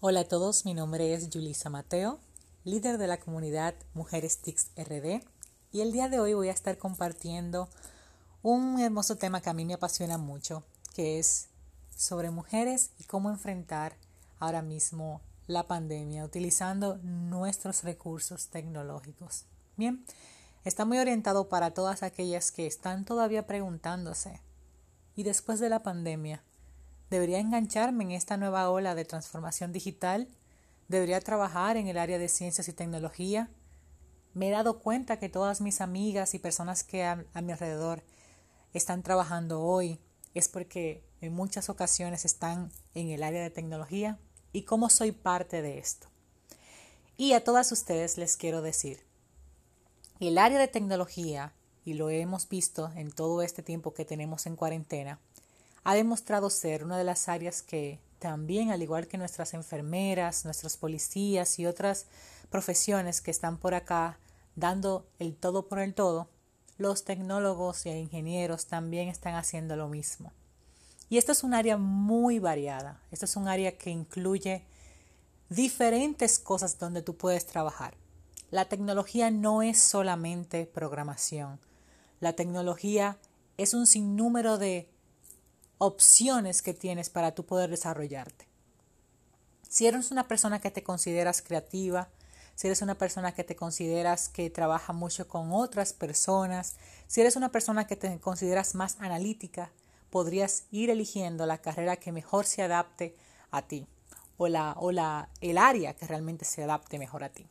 Hola a todos, mi nombre es Julisa Mateo, líder de la comunidad Mujeres TICS RD y el día de hoy voy a estar compartiendo un hermoso tema que a mí me apasiona mucho, que es sobre mujeres y cómo enfrentar ahora mismo la pandemia utilizando nuestros recursos tecnológicos. Bien, está muy orientado para todas aquellas que están todavía preguntándose, ¿y después de la pandemia? ¿Debería engancharme en esta nueva ola de transformación digital? ¿Debería trabajar en el área de ciencias y tecnología? Me he dado cuenta que todas mis amigas y personas que a, mi alrededor están trabajando hoy es porque en muchas ocasiones están en el área de tecnología y cómo soy parte de esto. Y a todas ustedes les quiero decir, el área de tecnología, y lo hemos visto en todo este tiempo que tenemos en cuarentena, ha demostrado ser una de las áreas que también, al igual que nuestras enfermeras, nuestros policías y otras profesiones que están por acá dando el todo por el todo, los tecnólogos e ingenieros también están haciendo lo mismo. Y esto es un área muy variada. Esto es un área que incluye diferentes cosas donde tú puedes trabajar. La tecnología no es solamente programación. La tecnología es un sinnúmero de opciones que tienes para tú poder desarrollarte. Si eres una persona que te consideras creativa, si eres una persona que te consideras que trabaja mucho con otras personas, si eres una persona que te consideras más analítica, podrías ir eligiendo la carrera que mejor se adapte a ti o, la, o la, el área que realmente se adapte mejor a ti.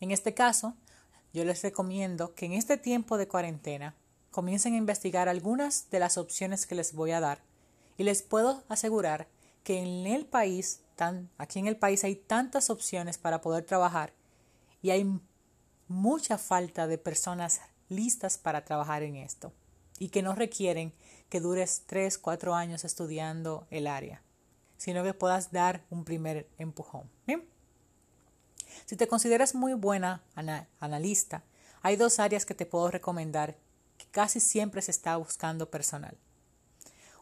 En este caso, yo les recomiendo que en este tiempo de cuarentena comiencen a investigar algunas de las opciones que les voy a dar y les puedo asegurar que en el país, tan, aquí en el país hay tantas opciones para poder trabajar y hay mucha falta de personas listas para trabajar en esto y que no requieren que dures 3, 4 años estudiando el área, sino que puedas dar un primer empujón. Si te consideras muy buena analista, hay dos áreas que te puedo recomendar casi siempre se está buscando personal.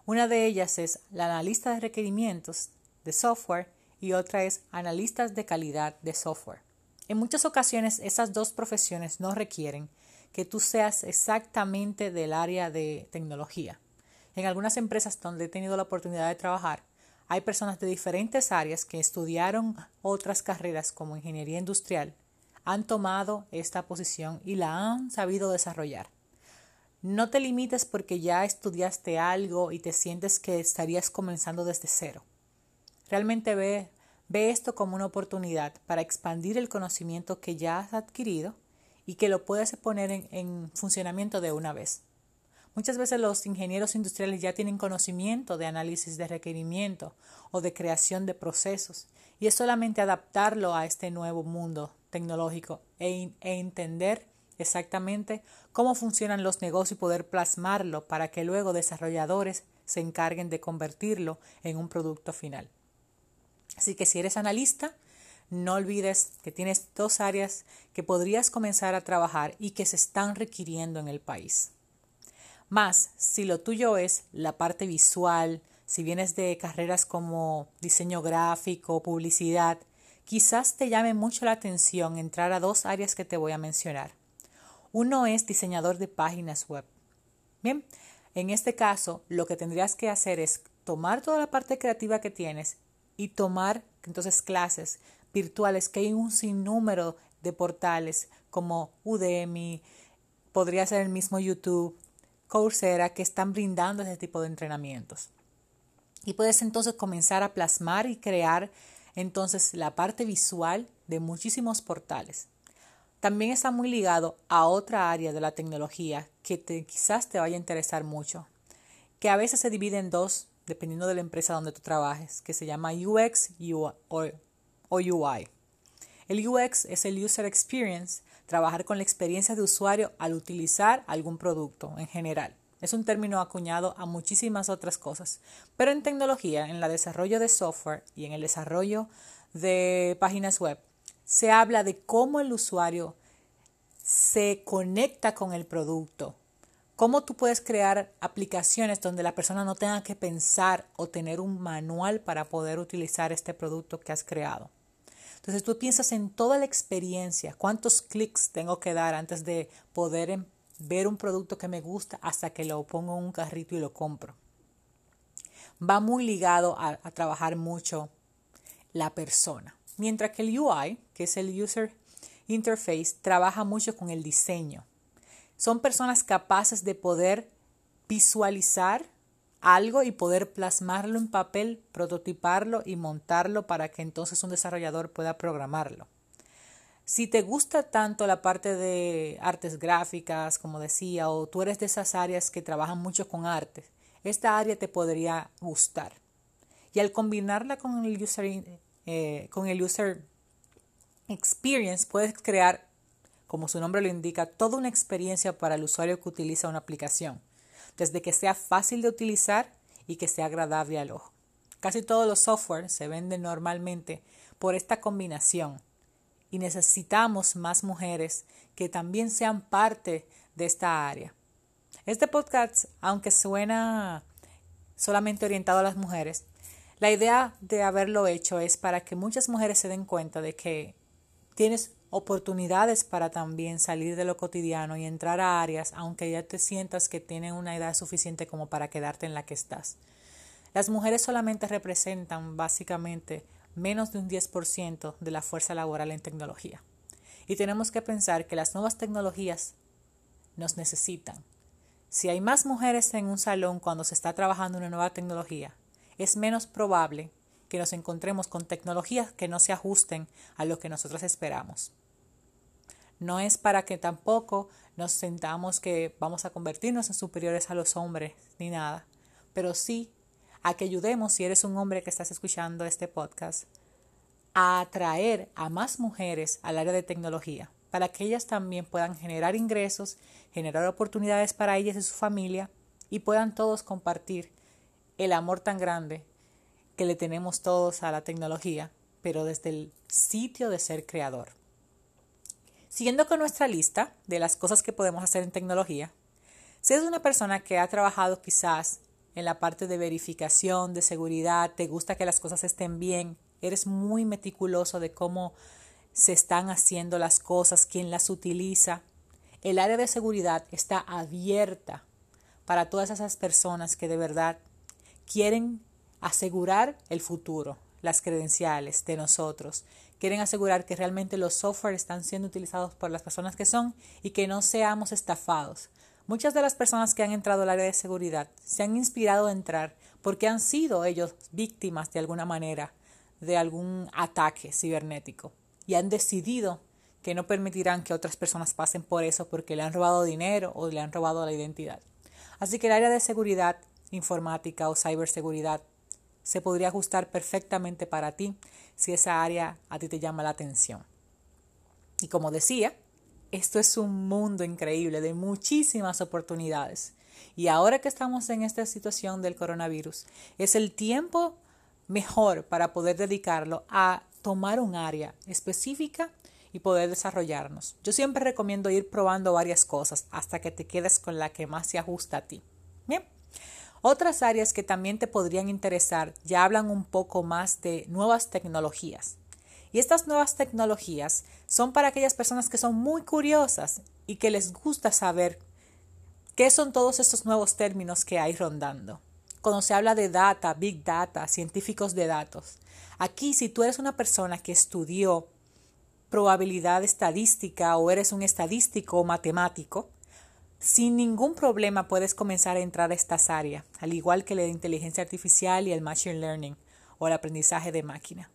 Una de ellas es la analista de requerimientos de software y otra es analistas de calidad de software. En muchas ocasiones esas dos profesiones no requieren que tú seas exactamente del área de tecnología. En algunas empresas donde he tenido la oportunidad de trabajar, hay personas de diferentes áreas que estudiaron otras carreras como ingeniería industrial, han tomado esta posición y la han sabido desarrollar. No te limites porque ya estudiaste algo y te sientes que estarías comenzando desde cero. Realmente ve, ve esto como una oportunidad para expandir el conocimiento que ya has adquirido y que lo puedes poner en, en funcionamiento de una vez. Muchas veces los ingenieros industriales ya tienen conocimiento de análisis de requerimiento o de creación de procesos y es solamente adaptarlo a este nuevo mundo tecnológico e, e entender exactamente cómo funcionan los negocios y poder plasmarlo para que luego desarrolladores se encarguen de convertirlo en un producto final. Así que si eres analista, no olvides que tienes dos áreas que podrías comenzar a trabajar y que se están requiriendo en el país. Más, si lo tuyo es la parte visual, si vienes de carreras como diseño gráfico, publicidad, quizás te llame mucho la atención entrar a dos áreas que te voy a mencionar. Uno es diseñador de páginas web. Bien, en este caso lo que tendrías que hacer es tomar toda la parte creativa que tienes y tomar entonces clases virtuales que hay un sinnúmero de portales como Udemy, podría ser el mismo YouTube, Coursera, que están brindando ese tipo de entrenamientos. Y puedes entonces comenzar a plasmar y crear entonces la parte visual de muchísimos portales también está muy ligado a otra área de la tecnología que quizás te vaya a interesar mucho, que a veces se divide en dos dependiendo de la empresa donde tú trabajes, que se llama UX o UI. El UX es el User Experience, trabajar con la experiencia de usuario al utilizar algún producto en general. Es un término acuñado a muchísimas otras cosas, pero en tecnología, en el desarrollo de software y en el desarrollo de páginas web, se habla de cómo el usuario se conecta con el producto, cómo tú puedes crear aplicaciones donde la persona no tenga que pensar o tener un manual para poder utilizar este producto que has creado. Entonces tú piensas en toda la experiencia, cuántos clics tengo que dar antes de poder em, ver un producto que me gusta hasta que lo pongo en un carrito y lo compro. Va muy ligado a, a trabajar mucho la persona. Mientras que el UI, que es el User Interface, trabaja mucho con el diseño. Son personas capaces de poder visualizar algo y poder plasmarlo en papel, prototiparlo y montarlo para que entonces un desarrollador pueda programarlo. Si te gusta tanto la parte de artes gráficas, como decía, o tú eres de esas áreas que trabajan mucho con arte, esta área te podría gustar. Y al combinarla con el user, eh, con el user experience, puedes crear, como su nombre lo indica, toda una experiencia para el usuario que utiliza una aplicación desde que sea fácil de utilizar y que sea agradable al ojo. Casi todos los software se venden normalmente por esta combinación y necesitamos más mujeres que también sean parte de esta área. Este podcast, aunque suena solamente orientado a las mujeres, la idea de haberlo hecho es para que muchas mujeres se den cuenta de que tienes oportunidades para también salir de lo cotidiano y entrar a áreas aunque ya te sientas que tienen una edad suficiente como para quedarte en la que estás. Las mujeres solamente representan básicamente menos de un 10% de la fuerza laboral en tecnología. Y tenemos que pensar que las nuevas tecnologías nos necesitan. Si hay más mujeres en un salón cuando se está trabajando una nueva tecnología, es menos probable que nos encontremos con tecnologías que no se ajusten a lo que nosotros esperamos. No es para que tampoco nos sentamos que vamos a convertirnos en superiores a los hombres ni nada, pero sí a que ayudemos, si eres un hombre que estás escuchando este podcast, a atraer a más mujeres al área de tecnología, para que ellas también puedan generar ingresos, generar oportunidades para ellas y su familia y puedan todos compartir el amor tan grande que le tenemos todos a la tecnología, pero desde el sitio de ser creador. Siguiendo con nuestra lista de las cosas que podemos hacer en tecnología, si eres una persona que ha trabajado quizás en la parte de verificación, de seguridad, te gusta que las cosas estén bien, eres muy meticuloso de cómo se están haciendo las cosas, quién las utiliza, el área de seguridad está abierta para todas esas personas que de verdad quieren asegurar el futuro, las credenciales de nosotros. Quieren asegurar que realmente los software están siendo utilizados por las personas que son y que no seamos estafados. Muchas de las personas que han entrado al área de seguridad se han inspirado a entrar porque han sido ellos víctimas de alguna manera de algún ataque cibernético y han decidido que no permitirán que otras personas pasen por eso porque le han robado dinero o le han robado la identidad. Así que el área de seguridad informática o ciberseguridad se podría ajustar perfectamente para ti si esa área a ti te llama la atención. Y como decía, esto es un mundo increíble de muchísimas oportunidades. Y ahora que estamos en esta situación del coronavirus, es el tiempo mejor para poder dedicarlo a tomar un área específica y poder desarrollarnos. Yo siempre recomiendo ir probando varias cosas hasta que te quedes con la que más se ajusta a ti. Bien. Otras áreas que también te podrían interesar ya hablan un poco más de nuevas tecnologías. Y estas nuevas tecnologías son para aquellas personas que son muy curiosas y que les gusta saber qué son todos estos nuevos términos que hay rondando. Cuando se habla de data, big data, científicos de datos. Aquí, si tú eres una persona que estudió probabilidad estadística o eres un estadístico o matemático, sin ningún problema puedes comenzar a entrar a estas áreas, al igual que la inteligencia artificial y el machine learning o el aprendizaje de máquina.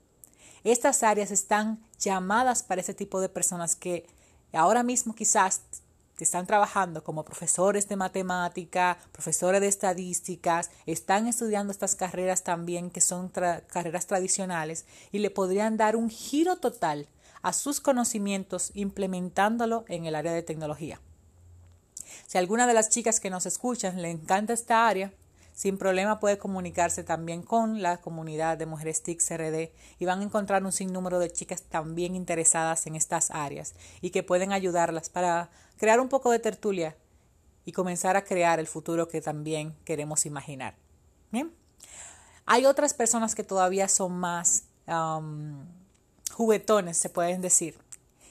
Estas áreas están llamadas para ese tipo de personas que ahora mismo quizás están trabajando como profesores de matemática, profesores de estadísticas, están estudiando estas carreras también que son carreras tradicionales y le podrían dar un giro total a sus conocimientos implementándolo en el área de tecnología. Si alguna de las chicas que nos escuchan le encanta esta área, sin problema puede comunicarse también con la comunidad de Mujeres TIC RD y van a encontrar un sinnúmero de chicas también interesadas en estas áreas y que pueden ayudarlas para crear un poco de tertulia y comenzar a crear el futuro que también queremos imaginar. Bien. Hay otras personas que todavía son más juguetones, se pueden decir,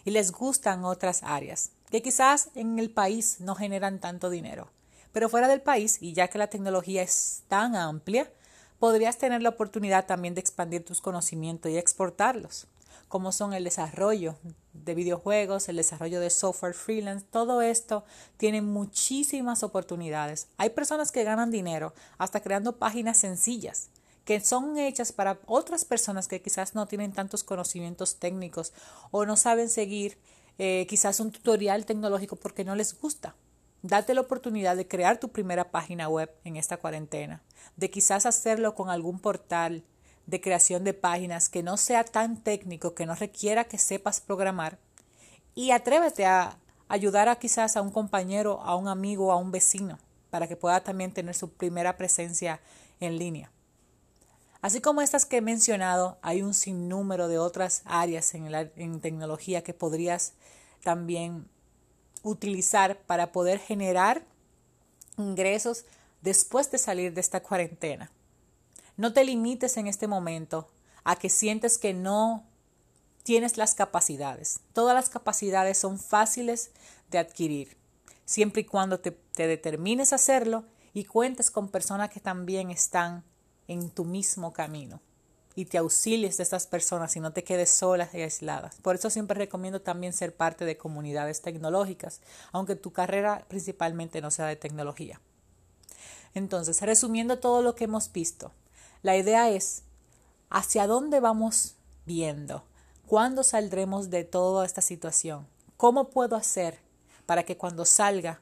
y les gustan otras áreas, que quizás en el país no generan tanto dinero. Pero fuera del país, y ya que la tecnología es tan amplia, podrías tener la oportunidad también de expandir tus conocimientos y exportarlos, como son el desarrollo de videojuegos, el desarrollo de software freelance, todo esto tiene muchísimas oportunidades. Hay personas que ganan dinero hasta creando páginas sencillas que son hechas para otras personas que quizás no tienen tantos conocimientos técnicos o no saben seguir eh, quizás un tutorial tecnológico porque no les gusta. Date la oportunidad de crear tu primera página web en esta cuarentena, de quizás hacerlo con algún portal de creación de páginas que no sea tan técnico, que no requiera que sepas programar y atrévete a ayudar a quizás a un compañero, a un amigo, a un vecino, para que pueda también tener su primera presencia en línea. Así como estas que he mencionado, hay un sinnúmero de otras áreas en, tecnología que podrías también utilizar para poder generar ingresos después de salir de esta cuarentena. No te limites en este momento a que sientes que no tienes las capacidades. Todas las capacidades son fáciles de adquirir, siempre y cuando te, te determines a hacerlo y cuentes con personas que también están en tu mismo camino y te auxilies de estas personas y no te quedes solas y aisladas. Por eso siempre recomiendo también ser parte de comunidades tecnológicas, aunque tu carrera principalmente no sea de tecnología. Entonces, resumiendo todo lo que hemos visto, la idea es hacia dónde vamos viendo, cuándo saldremos de toda esta situación, cómo puedo hacer para que cuando salga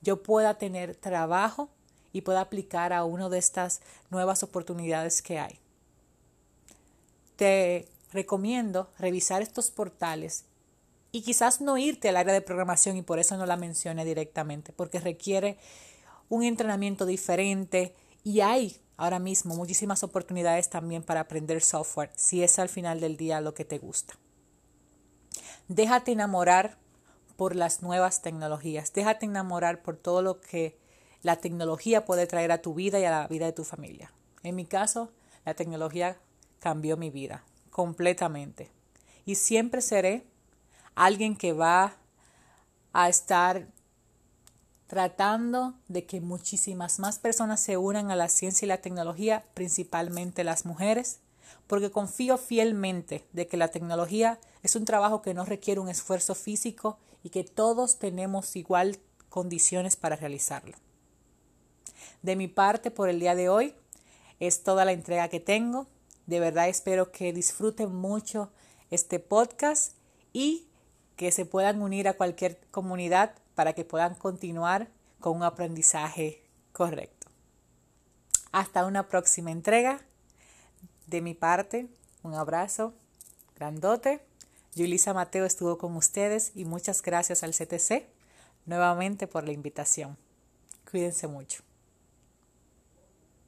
yo pueda tener trabajo y pueda aplicar a una de estas nuevas oportunidades que hay. Te recomiendo revisar estos portales y quizás no irte al área de programación y por eso no la mencione directamente, porque requiere un entrenamiento diferente y hay ahora mismo muchísimas oportunidades también para aprender software si es al final del día lo que te gusta. Déjate enamorar por las nuevas tecnologías, déjate enamorar por todo lo que la tecnología puede traer a tu vida y a la vida de tu familia. En mi caso, la tecnología cambió mi vida completamente. Y siempre seré alguien que va a estar tratando de que muchísimas más personas se unan a la ciencia y la tecnología, principalmente las mujeres, porque confío fielmente de que la tecnología es un trabajo que no requiere un esfuerzo físico y que todos tenemos igual condiciones para realizarlo. De mi parte, por el día de hoy, es toda la entrega que tengo. De verdad espero que disfruten mucho este podcast y que se puedan unir a cualquier comunidad para que puedan continuar con un aprendizaje correcto. Hasta una próxima entrega. De mi parte, un abrazo grandote. Yulisa Mateo estuvo con ustedes y muchas gracias al CTC nuevamente por la invitación. Cuídense mucho.